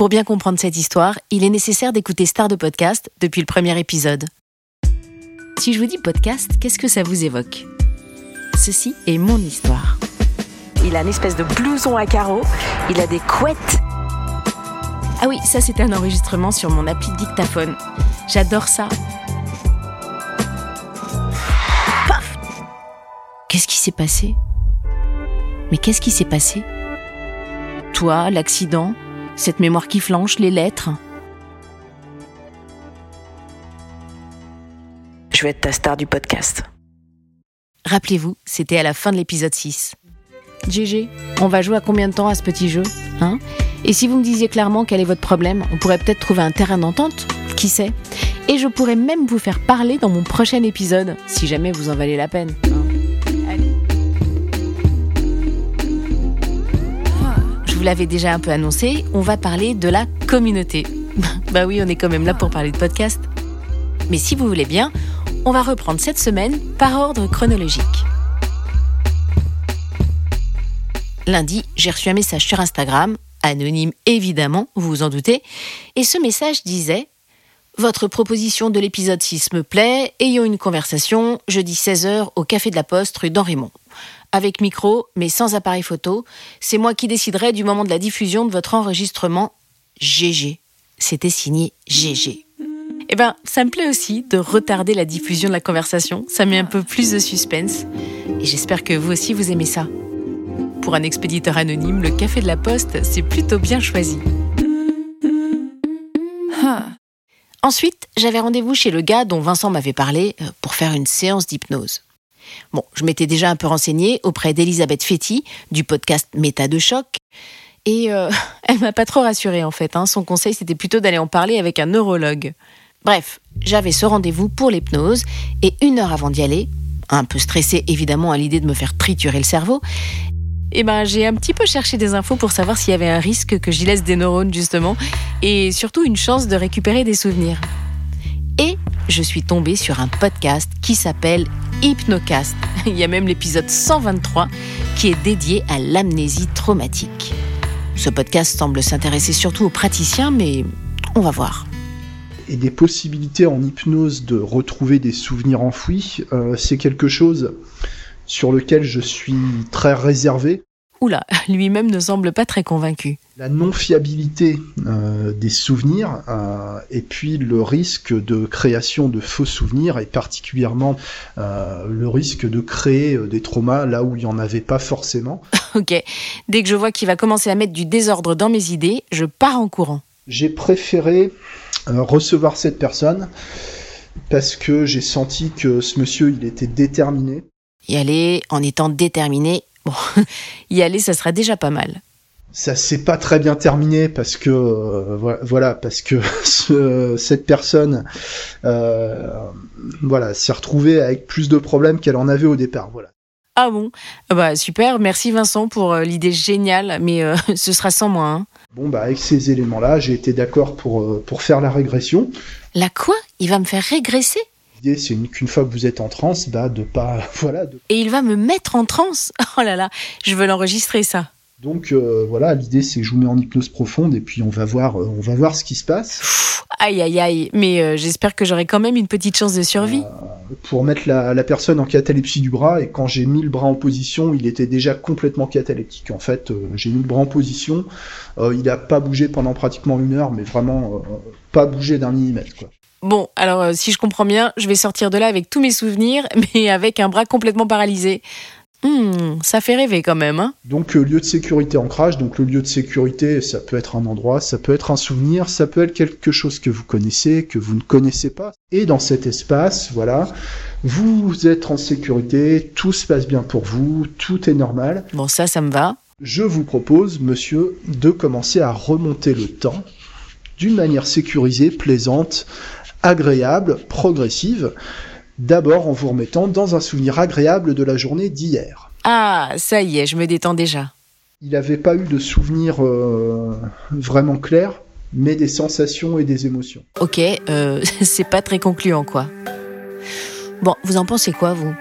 Pour bien comprendre cette histoire, il est nécessaire d'écouter Star de Podcast depuis le premier épisode. Si je vous dis podcast, qu'est-ce que ça vous évoque? Ceci est mon histoire. Il a une espèce de blouson à carreaux, il a des couettes. Ah oui, ça c'était un enregistrement sur mon appli dictaphone. J'adore ça. Paf Qu'est-ce qui s'est passé? Mais qu'est-ce qui s'est passé? Toi, l'accident, cette mémoire qui flanche, les lettres. Je vais être ta star du podcast. Rappelez-vous, c'était à la fin de l'épisode 6. GG, on va jouer à combien de temps à ce petit jeu hein? Et si vous me disiez clairement quel est votre problème, on pourrait peut-être trouver un terrain d'entente, qui sait? Et je pourrais même vous faire parler dans mon prochain épisode, si jamais vous en valez la peine. Vous l'avais déjà un peu annoncé, on va parler de la communauté. bah oui, on est quand même là pour parler de podcast. Mais si vous voulez bien, on va reprendre cette semaine par ordre chronologique. Lundi, j'ai reçu un message sur Instagram, anonyme évidemment, vous vous en doutez, et ce message disait Votre proposition de l'épisode 6 me plaît, ayons une conversation jeudi 16h au Café de la Poste rue d'Henrimont. Avec micro, mais sans appareil photo, c'est moi qui déciderai du moment de la diffusion de votre enregistrement GG. C'était signé GG. Eh ben, ça me plaît aussi de retarder la diffusion de la conversation. Ça met un peu plus de suspense. Et j'espère que vous aussi vous aimez ça. Pour un expéditeur anonyme, le café de la poste, c'est plutôt bien choisi. Ensuite, j'avais rendez-vous chez le gars dont Vincent m'avait parlé euh, pour faire une séance d'hypnose. Bon, je m'étais déjà un peu renseignée auprès d'Elisabeth Fetty du podcast Méta de choc. Et euh, elle m'a pas trop rassurée en fait. Hein. Son conseil, c'était plutôt d'aller en parler avec un neurologue. Bref, j'avais ce rendez-vous pour l'hypnose et une heure avant d'y aller, un peu stressée évidemment à l'idée de me faire triturer le cerveau, eh ben, j'ai un petit peu cherché des infos pour savoir s'il y avait un risque que j'y laisse des neurones, justement, et surtout une chance de récupérer des souvenirs. Et je suis tombée sur un podcast qui s'appelle Hypnocast. Il y a même l'épisode 123 qui est dédié à l'amnésie traumatique. Ce podcast semble s'intéresser surtout aux praticiens, mais on va voir. Et des possibilités en hypnose de retrouver des souvenirs enfouis, euh, c'est quelque chose sur lequel je suis très réservé. Oula, lui-même ne semble pas très convaincu. La non-fiabilité euh, des souvenirs euh, et puis le risque de création de faux souvenirs et particulièrement euh, le risque de créer des traumas là où il n'y en avait pas forcément. ok, dès que je vois qu'il va commencer à mettre du désordre dans mes idées, je pars en courant. J'ai préféré recevoir cette personne parce que j'ai senti que ce monsieur il était déterminé y aller en étant déterminé. Bon, y aller, ça sera déjà pas mal. Ça s'est pas très bien terminé parce que euh, voilà parce que cette personne euh, voilà s'est retrouvée avec plus de problèmes qu'elle en avait au départ voilà. Ah bon? Ah Bah super, merci Vincent pour euh, l'idée géniale, mais ce sera sans moi. Hein. Bon bah avec ces éléments-là, j'ai été d'accord pour pour faire la régression. La quoi? Il va me faire régresser? L'idée, c'est qu'une fois que vous êtes en transe, bah, de pas, voilà. Et il va me mettre en transe. Oh là là, je veux l'enregistrer ça. Donc euh, voilà, l'idée c'est que je vous mets en hypnose profonde et puis on va voir, euh, on va voir ce qui se passe. aïe aïe aïe, mais euh, j'espère que j'aurai quand même une petite chance de survie. pour mettre la, la, personne en catalepsie du bras et quand j'ai mis le bras en position, il était déjà complètement cataleptique. En fait, j'ai mis le bras en position, il n'a pas bougé pendant pratiquement une heure, mais vraiment pas bougé d'un millimètre. Quoi. Bon, alors euh, si je comprends bien, je vais sortir de là avec tous mes souvenirs, mais avec un bras complètement paralysé. Hmm, ça fait rêver quand même. Hein donc euh, lieu de sécurité ancrage, donc le lieu de sécurité, ça peut être un endroit, ça peut être un souvenir, ça peut être quelque chose que vous connaissez, que vous ne connaissez pas. Et dans cet espace, voilà, vous êtes en sécurité, tout se passe bien pour vous, tout est normal. Bon, ça, ça me va. Je vous propose, monsieur, de commencer à remonter le temps d'une manière sécurisée, plaisante, agréable, progressive, d'abord en vous remettant dans un souvenir agréable de la journée d'hier. Ah, ça y est, je me détends déjà. Il n'avait pas eu de souvenir euh, vraiment clair, mais des sensations et des émotions. Ok, euh, c'est pas très concluant quoi. Bon, vous en pensez quoi vous?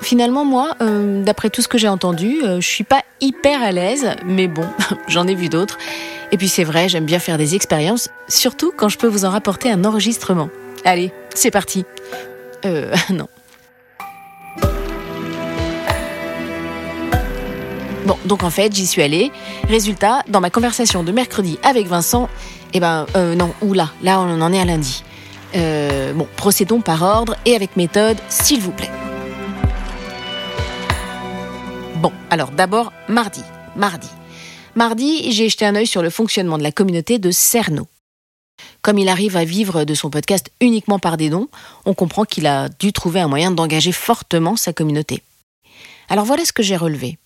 Finalement, moi, euh, d'après tout ce que j'ai entendu, je suis pas hyper à l'aise, mais bon, j'en ai vu d'autres. Et puis c'est vrai, j'aime bien faire des expériences, surtout quand je peux vous en rapporter un enregistrement. Allez, c'est parti. Euh, non. Bon, donc en fait, j'y suis allée. Résultat, dans ma conversation de mercredi avec Vincent, eh ben, euh, non, oula, là on en est à lundi. Euh, bon, procédons par ordre et avec méthode, s'il vous plaît. Bon, alors d'abord, mardi. Mardi. Mardi, j'ai jeté un œil sur le fonctionnement de la communauté de Cerno. Comme il arrive à vivre de son podcast uniquement par des dons, on comprend qu'il a dû trouver un moyen d'engager fortement sa communauté. Alors voilà ce que j'ai relevé.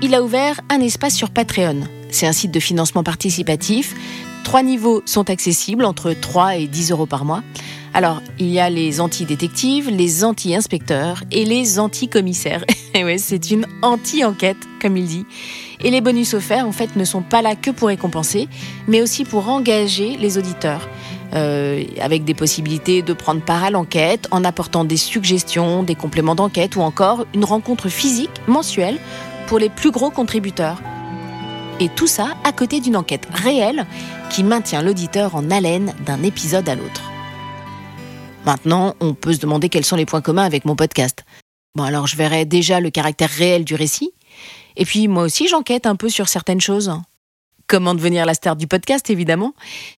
Il a ouvert un espace sur Patreon. C'est un site de financement participatif. Trois niveaux sont accessibles, entre 3 et 10 euros par mois. Alors, il y a les anti-détectives, les anti-inspecteurs et les anti-commissaires. Et ouais, c'est une anti-enquête, comme il dit. Et les bonus offerts, en fait, ne sont pas là que pour récompenser, mais aussi pour engager les auditeurs. Euh, avec des possibilités de prendre part à l'enquête en apportant des suggestions, des compléments d'enquête ou encore une rencontre physique mensuelle pour les plus gros contributeurs. Et tout ça à côté d'une enquête réelle qui maintient l'auditeur en haleine d'un épisode à l'autre. Maintenant, on peut se demander quels sont les points communs avec mon podcast. Bon, alors je verrai déjà le caractère réel du récit. Et puis moi aussi, j'enquête un peu sur certaines choses. Comment devenir la star du podcast, évidemment.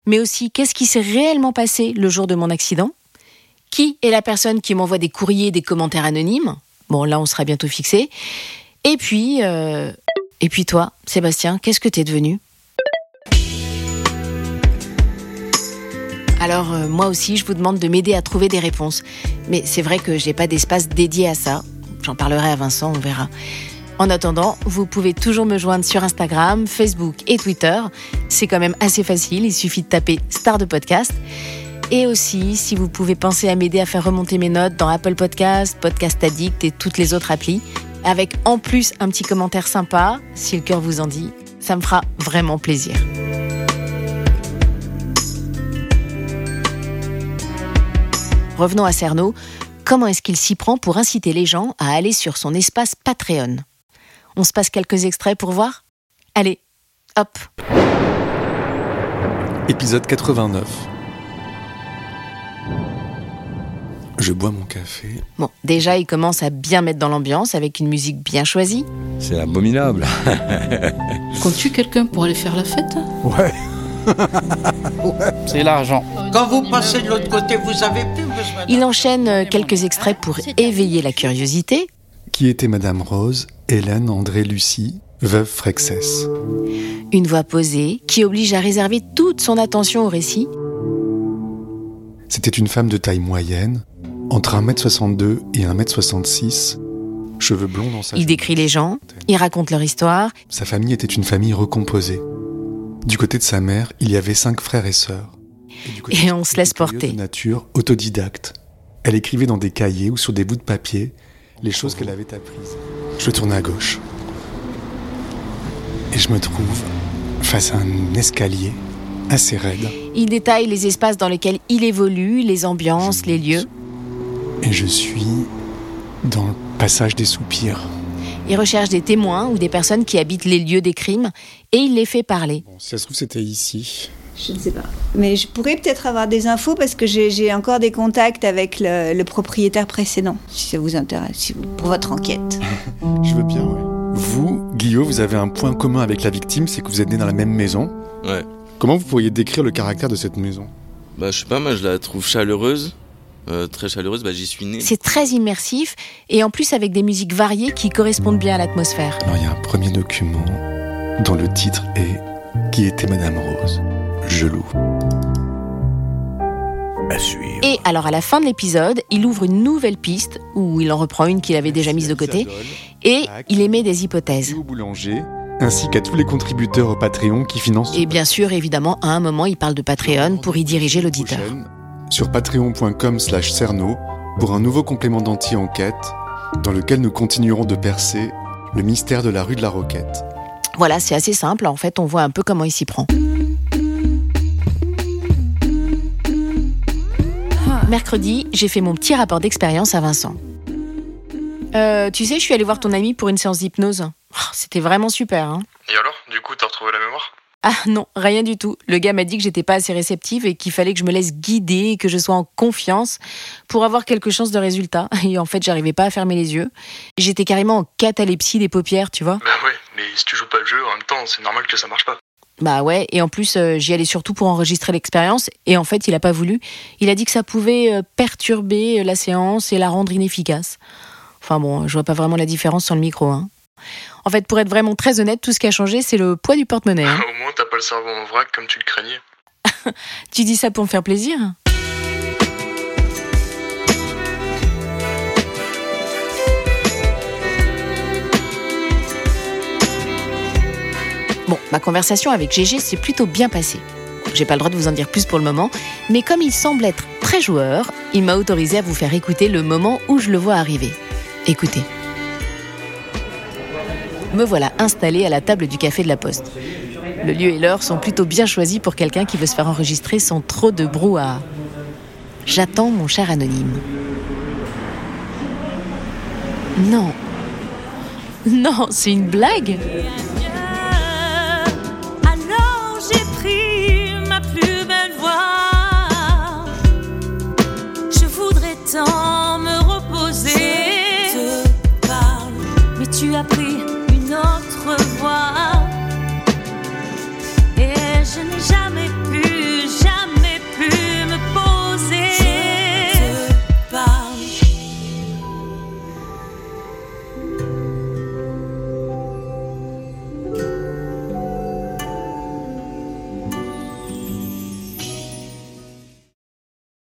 Mais aussi, qu'est-ce qui s'est réellement passé le jour de mon accident? Qui est la personne qui m'envoie des courriers, des commentaires anonymes? Bon, là, on sera bientôt fixé. Et puis, euh, et puis toi, Sébastien, qu'est-ce que t'es devenu? Alors euh, moi aussi, je vous demande de m'aider à trouver des réponses. Mais c'est vrai que j'ai pas d'espace dédié à ça. J'en parlerai à Vincent, on verra. En attendant, vous pouvez toujours me joindre sur Instagram, Facebook et Twitter. C'est quand même assez facile, il suffit de taper Star de podcast. Et aussi, si vous pouvez penser à m'aider à faire remonter mes notes dans Apple Podcast, Podcast Addict et toutes les autres applis, avec en plus un petit commentaire sympa, si le cœur vous en dit, ça me fera vraiment plaisir. Revenons à Cerno. Comment est-ce qu'il s'y prend pour inciter les gens à aller sur son espace Patreon? On se passe quelques extraits pour voir? Allez, hop Épisode 89. Je bois mon café. Bon, déjà, il commence à bien mettre dans l'ambiance avec une musique bien choisie. C'est abominable. Comptes-tu quelqu'un pour aller faire la fête? Ouais. C'est l'argent. Quand vous passez de l'autre côté, vous avez plus besoin. Il enchaîne euh, quelques extraits pour éveiller la curiosité. Qui était Madame Rose, Hélène André Lucie, veuve Frexès. Une voix posée qui oblige à réserver toute son attention au récit. C'était une femme de taille moyenne, entre 1m62 et 1m66, cheveux blonds dans sa Il décrit les gens, il raconte leur histoire, Sa famille était une famille recomposée. Du côté de sa mère, il y avait cinq frères et sœurs. Et on se laisse porter. De nature autodidacte. Elle écrivait dans des cahiers ou sur des bouts de papier les choses qu'elle avait apprises. Je tourne à gauche. Et je me trouve face à un escalier assez raide. il détaille les espaces dans lesquels il évolue, les ambiances, les lieux. Et je suis dans le passage des soupirs. Il recherche des témoins ou des personnes qui habitent les lieux des crimes et il les fait parler. Bon, si ça se trouve, c'était ici. Je ne sais pas. Mais je pourrais peut-être avoir des infos parce que j'ai encore des contacts avec le, le propriétaire précédent, si ça vous intéresse, si vous- pour votre enquête. Je veux bien, ouais. Vous, Guillaume, vous avez un point commun avec la victime, c'est que vous êtes né dans la même maison. Ouais. Comment vous pourriez décrire le caractère de cette maison? Bah, je sais pas, moi, je la trouve chaleureuse. Euh, très chaleureuse. Bah, j'y suis né. C'est très immersif et en plus avec des musiques variées qui correspondent bien à l'atmosphère. Alors, il y a un premier document dont le titre est Qui était Madame Rose? Je loue. À suivre. Et alors à la fin de l'épisode, il ouvre une nouvelle piste où il en reprend une qu'il avait déjà mise de côté et il émet des hypothèses. Au boulanger, ainsi qu'à tous les contributeurs au Patreon qui financent ce Et bien sûr, évidemment, à un moment, il parle de Patreon pour y diriger l'auditeur. Sur patreon.com slash cerno pour un nouveau complément d'anti-enquête dans lequel nous continuerons de percer le mystère de la rue de la Roquette. Voilà, c'est assez simple. En fait, on voit un peu comment il s'y prend. Mercredi, j'ai fait mon petit rapport d'expérience à Vincent. Euh, tu sais, je suis allée voir ton ami pour une séance d'hypnose. Oh, C'était vraiment super. hein. Et alors? Du coup, t'as retrouvé la mémoire? Ah non, rien du tout. Le gars m'a dit que j'étais pas assez réceptive et qu'il fallait que je me laisse guider et que je sois en confiance pour avoir quelque chance de résultat. Et en fait, j'arrivais pas à fermer les yeux. J'étais carrément en catalepsie des paupières, tu vois. Bah ouais, mais si tu joues pas le jeu, en même temps, c'est normal que ça marche pas. Bah ouais, et en plus, euh, j'y allais surtout pour enregistrer l'expérience, et en fait, il a pas voulu. Il a dit que ça pouvait euh, perturber euh, la séance et la rendre inefficace. Enfin bon, je vois pas vraiment la différence sans le micro. Hein. En fait, pour être vraiment très honnête, tout ce qui a changé, c'est le poids du porte-monnaie. hein. Au moins, t'as pas le cerveau en vrac comme tu le craignais. Tu dis ça pour me faire plaisir Bon, ma conversation avec GG s'est plutôt bien passée. J'ai pas le droit de vous en dire plus pour le moment, mais comme il semble être très joueur, il m'a autorisé à vous faire écouter le moment où je le vois arriver. Écoutez. Me voilà installé à la table du café de la Poste. Le lieu et l'heure sont plutôt bien choisis pour quelqu'un qui veut se faire enregistrer sans trop de brouhaha. J'attends mon cher anonyme. Non. Non, c'est une blague